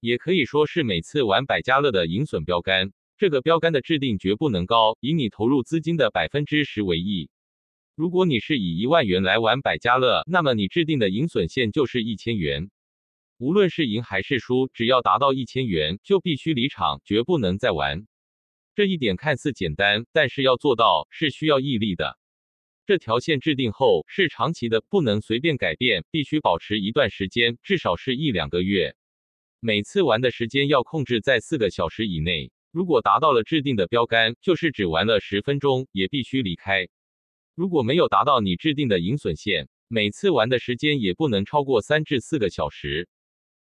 也可以说是每次玩百家乐的盈损标杆。这个标杆的制定绝不能高，以你投入资金的百分之十为宜。如果你是以一万元来玩百家乐，那么你制定的盈损线就是一千元。无论是赢还是输，只要达到一千元，就必须离场，绝不能再玩。这一点看似简单，但是要做到是需要毅力的。这条线制定后是长期的，不能随便改变，必须保持一段时间，至少是一两个月。每次玩的时间要控制在四个小时以内。如果达到了制定的标杆，就是只玩了十分钟，也必须离开。如果没有达到你制定的盈损线，每次玩的时间也不能超过三至四个小时。